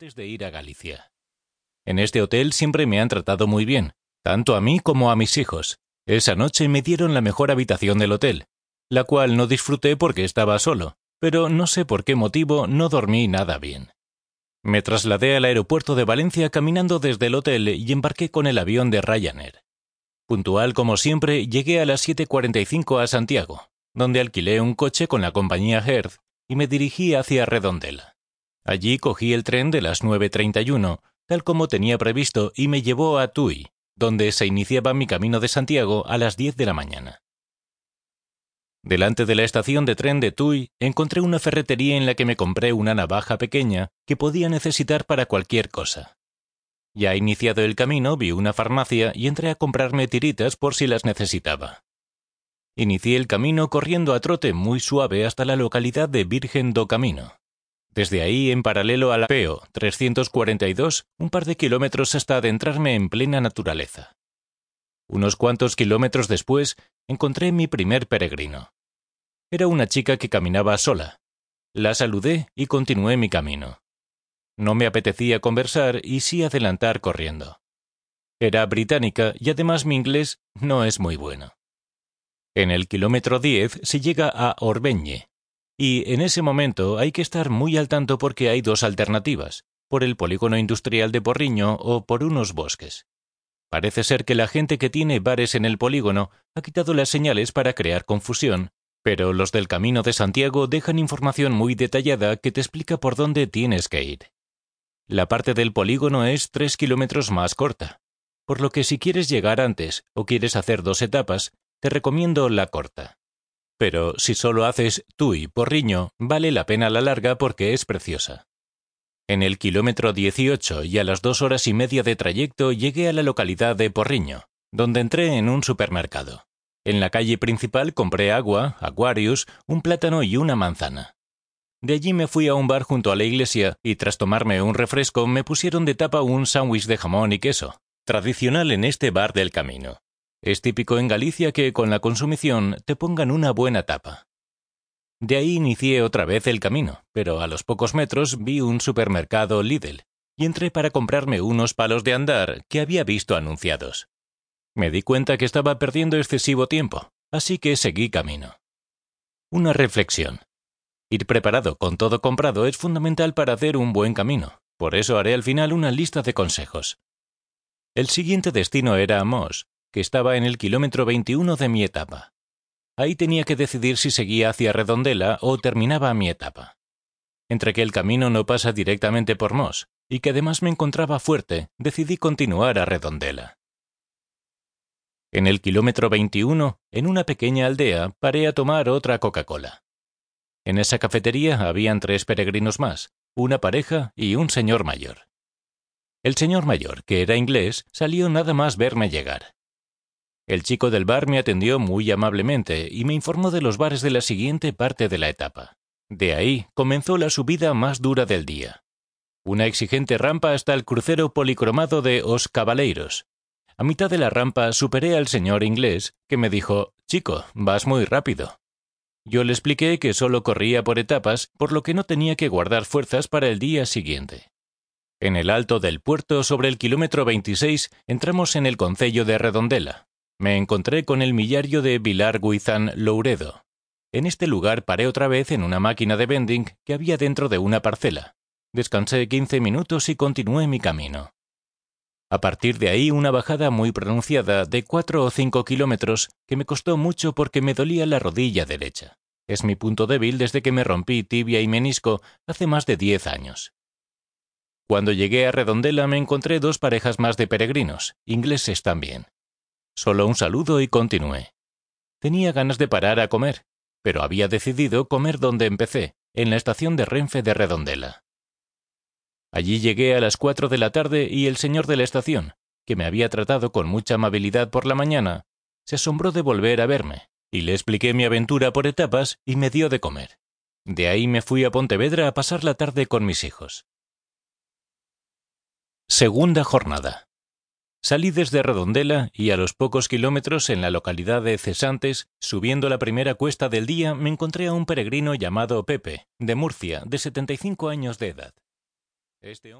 antes de ir a Galicia. En este hotel siempre me han tratado muy bien, tanto a mí como a mis hijos. Esa noche me dieron la mejor habitación del hotel, la cual no disfruté porque estaba solo, pero no sé por qué motivo no dormí nada bien. Me trasladé al aeropuerto de Valencia caminando desde el hotel y embarqué con el avión de Ryanair. Puntual como siempre, llegué a las 7.45 a Santiago, donde alquilé un coche con la compañía Hertz y me dirigí hacia Redondela. Allí cogí el tren de las 9.31, tal como tenía previsto, y me llevó a Tui, donde se iniciaba mi camino de Santiago a las 10 de la mañana. Delante de la estación de tren de Tui encontré una ferretería en la que me compré una navaja pequeña que podía necesitar para cualquier cosa. Ya iniciado el camino vi una farmacia y entré a comprarme tiritas por si las necesitaba. Inicié el camino corriendo a trote muy suave hasta la localidad de Virgen do Camino. Desde ahí, en paralelo a la PEO 342, un par de kilómetros hasta adentrarme en plena naturaleza. Unos cuantos kilómetros después, encontré mi primer peregrino. Era una chica que caminaba sola. La saludé y continué mi camino. No me apetecía conversar y sí adelantar corriendo. Era británica y además mi inglés no es muy bueno. En el kilómetro 10 se llega a Orbeñe, y en ese momento hay que estar muy al tanto porque hay dos alternativas, por el polígono industrial de Porriño o por unos bosques. Parece ser que la gente que tiene bares en el polígono ha quitado las señales para crear confusión, pero los del Camino de Santiago dejan información muy detallada que te explica por dónde tienes que ir. La parte del polígono es tres kilómetros más corta, por lo que si quieres llegar antes o quieres hacer dos etapas, te recomiendo la corta. Pero si solo haces tú y porriño, vale la pena la larga porque es preciosa. En el kilómetro 18 y a las dos horas y media de trayecto llegué a la localidad de Porriño, donde entré en un supermercado. En la calle principal compré agua, Aquarius, un plátano y una manzana. De allí me fui a un bar junto a la iglesia y tras tomarme un refresco me pusieron de tapa un sándwich de jamón y queso, tradicional en este bar del camino. Es típico en Galicia que con la consumición te pongan una buena tapa. De ahí inicié otra vez el camino, pero a los pocos metros vi un supermercado Lidl y entré para comprarme unos palos de andar que había visto anunciados. Me di cuenta que estaba perdiendo excesivo tiempo, así que seguí camino. Una reflexión. Ir preparado con todo comprado es fundamental para hacer un buen camino, por eso haré al final una lista de consejos. El siguiente destino era Amos, que estaba en el kilómetro 21 de mi etapa. Ahí tenía que decidir si seguía hacia Redondela o terminaba mi etapa. Entre que el camino no pasa directamente por Mos y que además me encontraba fuerte, decidí continuar a Redondela. En el kilómetro 21, en una pequeña aldea, paré a tomar otra Coca-Cola. En esa cafetería habían tres peregrinos más, una pareja y un señor mayor. El señor mayor, que era inglés, salió nada más verme llegar. El chico del bar me atendió muy amablemente y me informó de los bares de la siguiente parte de la etapa. De ahí comenzó la subida más dura del día. Una exigente rampa hasta el crucero policromado de Os Cabaleiros. A mitad de la rampa superé al señor inglés, que me dijo Chico, vas muy rápido. Yo le expliqué que solo corría por etapas, por lo que no tenía que guardar fuerzas para el día siguiente. En el alto del puerto, sobre el kilómetro 26, entramos en el concello de Redondela. Me encontré con el millario de Vilar Guizán Louredo. En este lugar paré otra vez en una máquina de vending que había dentro de una parcela. Descansé quince minutos y continué mi camino. A partir de ahí una bajada muy pronunciada de cuatro o cinco kilómetros que me costó mucho porque me dolía la rodilla derecha. Es mi punto débil desde que me rompí tibia y menisco hace más de diez años. Cuando llegué a Redondela me encontré dos parejas más de peregrinos, ingleses también. Solo un saludo y continué. Tenía ganas de parar a comer, pero había decidido comer donde empecé, en la estación de Renfe de Redondela. Allí llegué a las cuatro de la tarde y el señor de la estación, que me había tratado con mucha amabilidad por la mañana, se asombró de volver a verme, y le expliqué mi aventura por etapas y me dio de comer. De ahí me fui a Pontevedra a pasar la tarde con mis hijos. Segunda jornada. Salí desde Redondela y a los pocos kilómetros en la localidad de Cesantes, subiendo la primera cuesta del día, me encontré a un peregrino llamado Pepe, de Murcia, de 75 años de edad. Este hombre